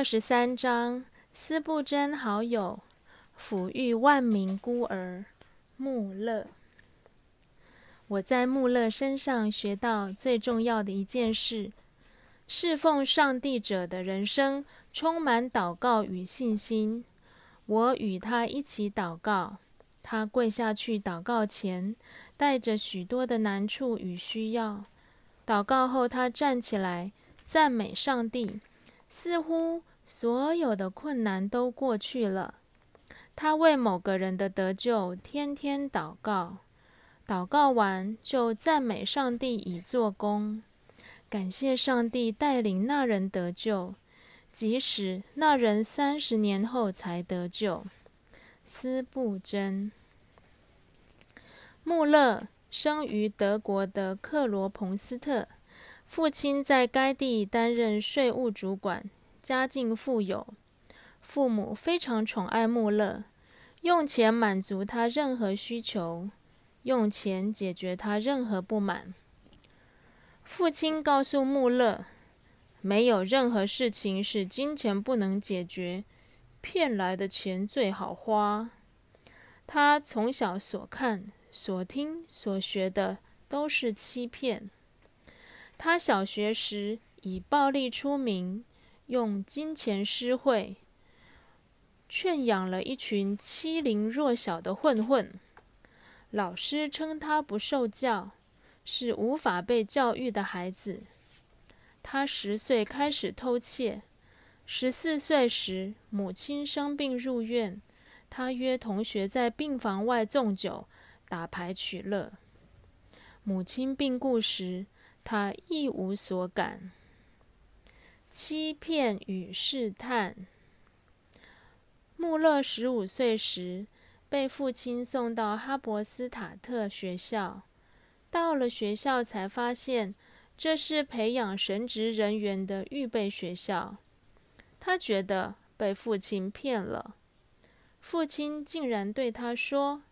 二十三章，斯布真好友，抚育万民孤儿，穆勒。我在穆勒身上学到最重要的一件事：侍奉上帝者的人生充满祷告与信心。我与他一起祷告，他跪下去祷告前，带着许多的难处与需要。祷告后，他站起来赞美上帝。似乎所有的困难都过去了。他为某个人的得救天天祷告，祷告完就赞美上帝已做工，感谢上帝带领那人得救，即使那人三十年后才得救。斯布真，穆勒生于德国的克罗彭斯特。父亲在该地担任税务主管，家境富有。父母非常宠爱穆勒，用钱满足他任何需求，用钱解决他任何不满。父亲告诉穆勒，没有任何事情是金钱不能解决，骗来的钱最好花。他从小所看、所听、所学的都是欺骗。他小学时以暴力出名，用金钱施惠，圈养了一群欺凌弱小的混混。老师称他不受教，是无法被教育的孩子。他十岁开始偷窃，十四岁时母亲生病入院，他约同学在病房外纵酒、打牌取乐。母亲病故时。他一无所感。欺骗与试探。穆勒十五岁时被父亲送到哈伯斯塔特学校，到了学校才发现这是培养神职人员的预备学校。他觉得被父亲骗了。父亲竟然对他说：“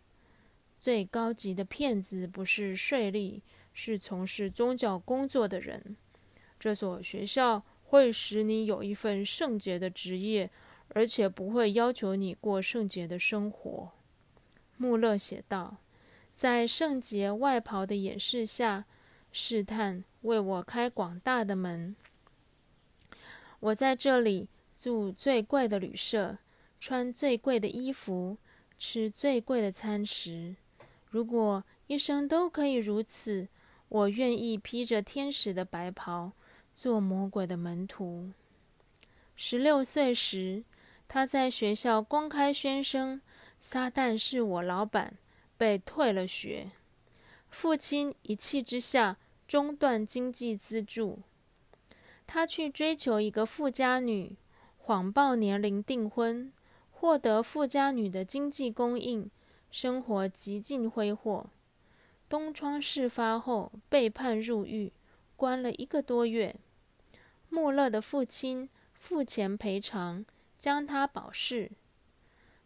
最高级的骗子不是税吏。”是从事宗教工作的人，这所学校会使你有一份圣洁的职业，而且不会要求你过圣洁的生活。穆勒写道：“在圣洁外袍的掩饰下，试探为我开广大的门。我在这里住最贵的旅社，穿最贵的衣服，吃最贵的餐食。如果一生都可以如此。”我愿意披着天使的白袍，做魔鬼的门徒。十六岁时，他在学校公开宣称撒旦是我老板，被退了学。父亲一气之下中断经济资助，他去追求一个富家女，谎报年龄订婚，获得富家女的经济供应，生活极尽挥霍。东窗事发后，被判入狱，关了一个多月。穆勒的父亲付钱赔偿，将他保释。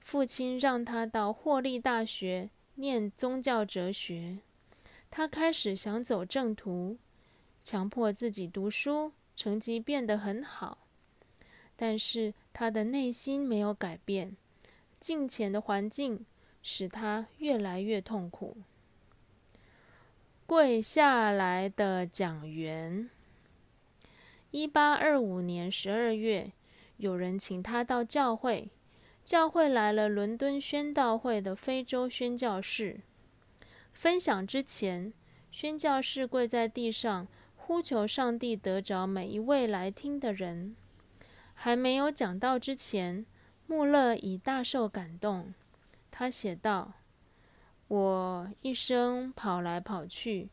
父亲让他到霍利大学念宗教哲学。他开始想走正途，强迫自己读书，成绩变得很好。但是他的内心没有改变，金钱的环境使他越来越痛苦。跪下来的讲员。一八二五年十二月，有人请他到教会，教会来了伦敦宣道会的非洲宣教士。分享之前，宣教士跪在地上，呼求上帝得着每一位来听的人。还没有讲到之前，穆勒已大受感动。他写道。我一生跑来跑去，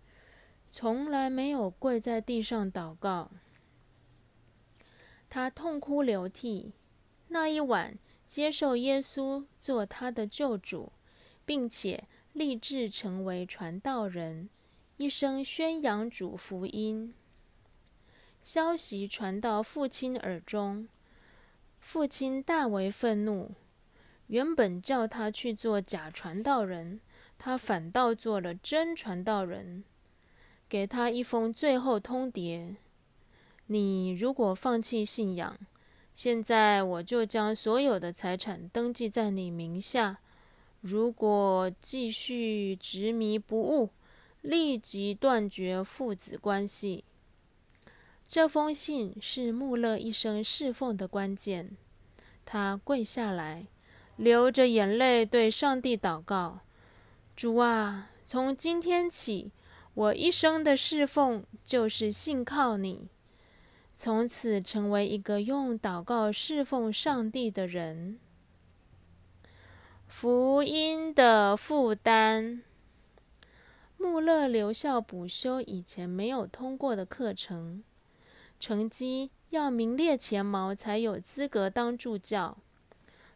从来没有跪在地上祷告。他痛哭流涕。那一晚，接受耶稣做他的救主，并且立志成为传道人，一生宣扬主福音。消息传到父亲耳中，父亲大为愤怒，原本叫他去做假传道人。他反倒做了真传道人，给他一封最后通牒：你如果放弃信仰，现在我就将所有的财产登记在你名下。如果继续执迷不悟，立即断绝父子关系。这封信是穆勒一生侍奉的关键。他跪下来，流着眼泪对上帝祷告：“主啊，从今天起，我一生的侍奉就是信靠你，从此成为一个用祷告侍奉上帝的人。”福音的负担。穆勒留校补修以前没有通过的课程，成绩要名列前茅才有资格当助教，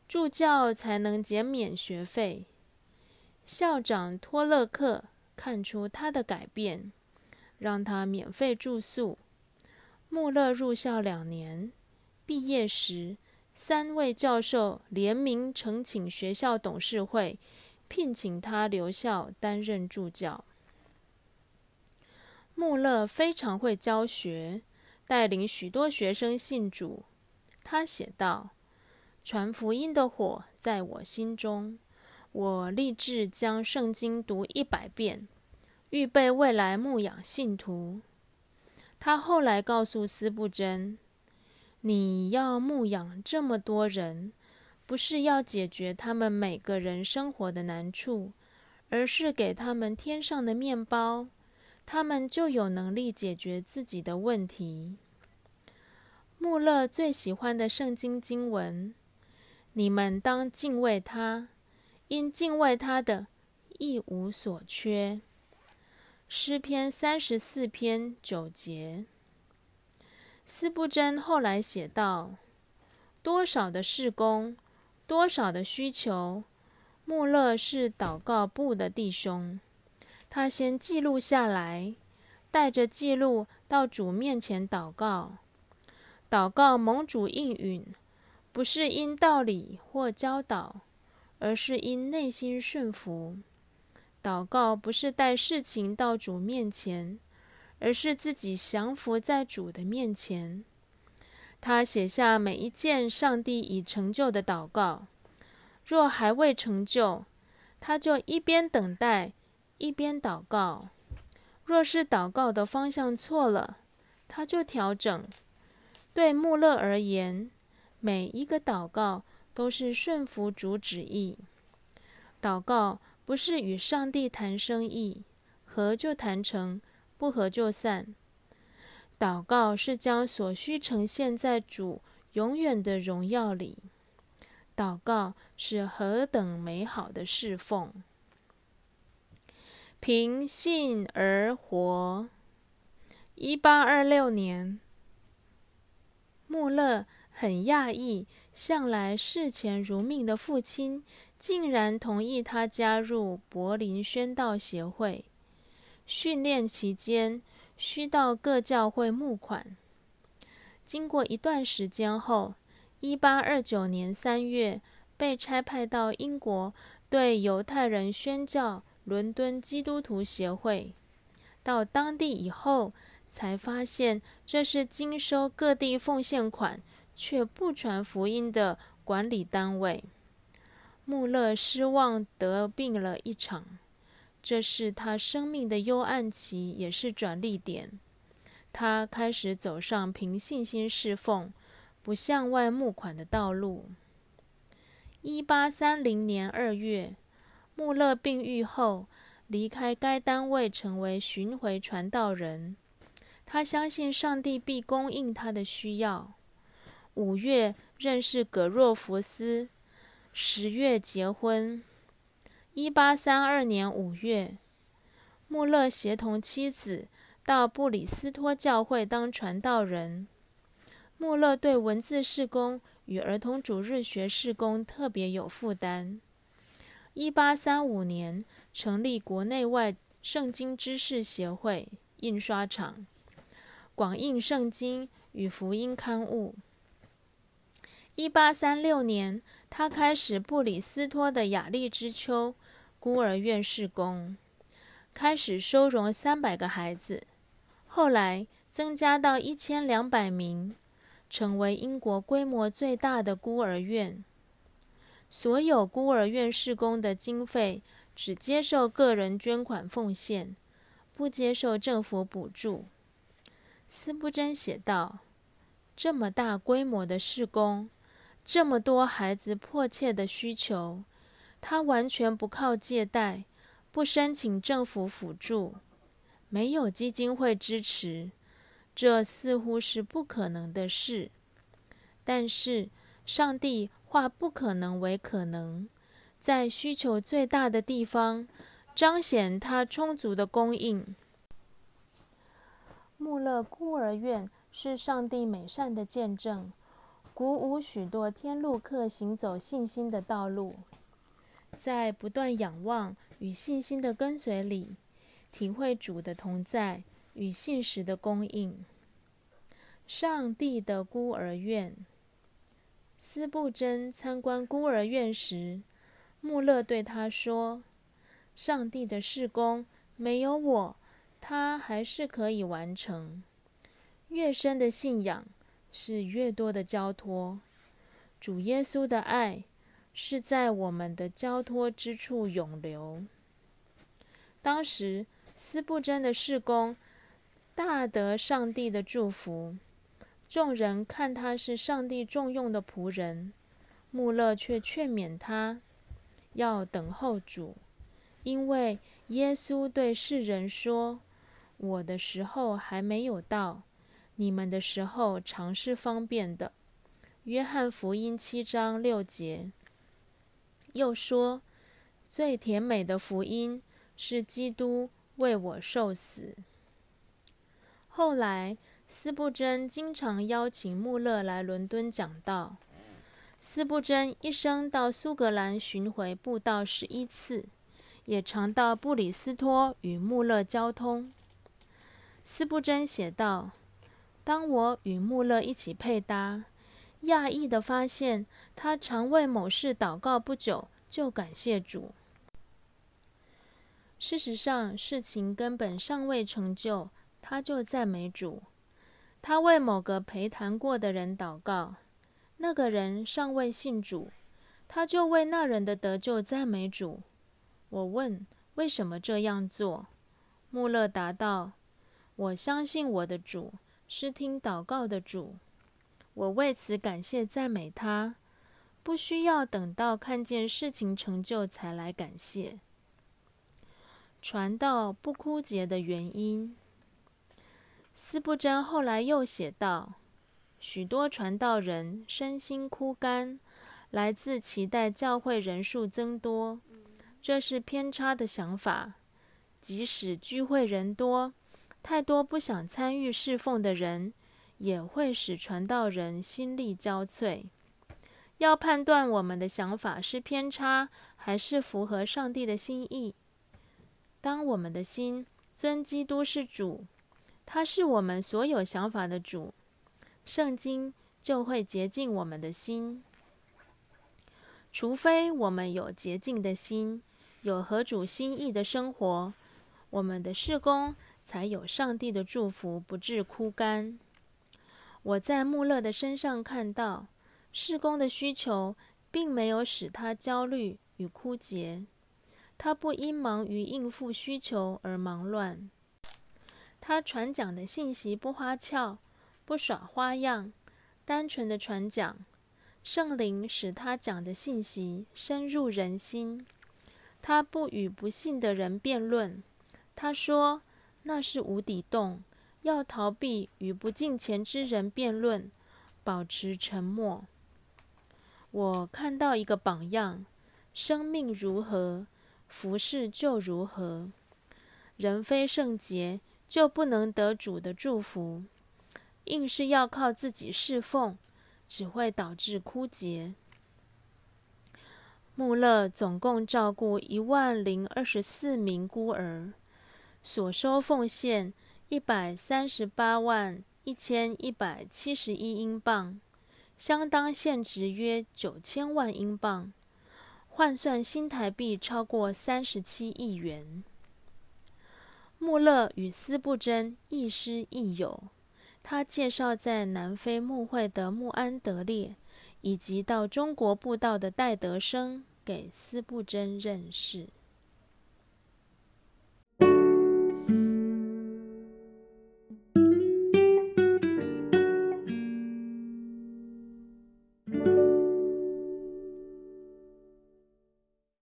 助教才能减免学费。校长托勒克看出他的改变，让他免费住宿。穆勒入校两年，毕业时。三位教授联名呈请学校董事会，聘请他留校担任助教。穆勒非常会教学，带领许多学生信主。他写道：“传福音的火在我心中，我立志将圣经读一百遍，预备未来牧养信徒。”他后来告诉斯布真。你要牧养这么多人，不是要解决他们每个人生活的难处，而是给他们天上的面包，他们就有能力解决自己的问题。穆勒最喜欢的圣经经文：你们当敬畏他，因敬畏他的，一无所缺。诗篇三十四篇九节。斯布真后来写道：“多少的事工，多少的需求。穆勒是祷告部的弟兄，他先记录下来，带着记录到主面前祷告。祷告蒙主应允，不是因道理或教导，而是因内心顺服。祷告不是带事情到主面前。”而是自己降服在主的面前。他写下每一件上帝已成就的祷告。若还未成就，他就一边等待，一边祷告。若是祷告的方向错了，他就调整。对穆勒而言，每一个祷告都是顺服主旨意。祷告不是与上帝谈生意，合就谈成。不合就散。祷告是将所需呈现在主永远的荣耀里。祷告是何等美好的侍奉！凭信而活。一八二六年，穆勒很讶异，向来视钱如命的父亲竟然同意他加入柏林宣道协会。训练期间需到各教会募款。经过一段时间后，一八二九年三月被差派到英国，对犹太人宣教。伦敦基督徒协会到当地以后，才发现这是经收各地奉献款却不传福音的管理单位。穆勒失望得病了一场。这是他生命的幽暗期，也是转捩点。他开始走上凭信心侍奉、不向外募款的道路。一八三零年二月，穆勒病愈后，离开该单位，成为巡回传道人。他相信上帝必供应他的需要。五月认识葛若弗斯，十月结婚。一八三二年五月，穆勒协同妻子到布里斯托教会当传道人。穆勒对文字事工与儿童主日学事工特别有负担。一八三五年，成立国内外圣经知识协会印刷厂，广印圣经与福音刊物。一八三六年，他开始布里斯托的雅丽之秋。孤儿院事工开始收容三百个孩子，后来增加到一千两百名，成为英国规模最大的孤儿院。所有孤儿院试工的经费只接受个人捐款奉献，不接受政府补助。斯布珍写道：“这么大规模的试工，这么多孩子迫切的需求，他完全不靠借贷，不申请政府辅助，没有基金会支持。”这似乎是不可能的事，但是上帝化不可能为可能，在需求最大的地方彰显他充足的供应。穆勒孤儿院是上帝美善的见证，鼓舞许多天路客行走信心的道路，在不断仰望与信心的跟随里，体会主的同在。与信实的供应。上帝的孤儿院。斯布真参观孤儿院时，穆勒对他说：“上帝的事工没有我，他还是可以完成。越深的信仰是越多的交托。主耶稣的爱是在我们的交托之处永留。”当时，斯布真的事工。大得上帝的祝福，众人看他是上帝重用的仆人，穆勒却劝勉他要等候主，因为耶稣对世人说：“我的时候还没有到，你们的时候常是方便的。”约翰福音七章六节又说：“最甜美的福音是基督为我受死。”后来，斯布真经常邀请穆勒来伦敦讲道。斯布真一生到苏格兰巡回布道十一次，也常到布里斯托与穆勒交通。斯布真写道：“当我与穆勒一起配搭，讶异的发现他常为某事祷告不久就感谢主。事实上，事情根本尚未成就。”他就赞美主，他为某个陪谈过的人祷告，那个人尚未信主，他就为那人的得救赞美主。我问为什么这样做，穆勒答道：“我相信我的主是听祷告的主，我为此感谢赞美他，不需要等到看见事情成就才来感谢。”传道不枯竭的原因。斯布真后来又写道：“许多传道人身心枯干，来自期待教会人数增多，这是偏差的想法。即使聚会人多，太多不想参与侍奉的人，也会使传道人心力交瘁。要判断我们的想法是偏差，还是符合上帝的心意。当我们的心尊基督是主。”他是我们所有想法的主，圣经就会洁净我们的心。除非我们有洁净的心，有合主心意的生活，我们的事工才有上帝的祝福，不致枯干。我在穆勒的身上看到，事工的需求并没有使他焦虑与枯竭，他不因忙于应付需求而忙乱。他传讲的信息不花俏，不耍花样，单纯的传讲。圣灵使他讲的信息深入人心。他不与不信的人辩论。他说那是无底洞，要逃避与不敬虔之人辩论，保持沉默。我看到一个榜样：生命如何，服饰就如何。人非圣洁。就不能得主的祝福，硬是要靠自己侍奉，只会导致枯竭。穆勒总共照顾一万零二十四名孤儿，所收奉献一百三十八万一千一百七十一英镑，相当现值约九千万英镑，换算新台币超过三十七亿元。穆勒与斯布真亦师亦友，他介绍在南非牧会的穆安德烈，以及到中国布道的戴德生给斯布真认识。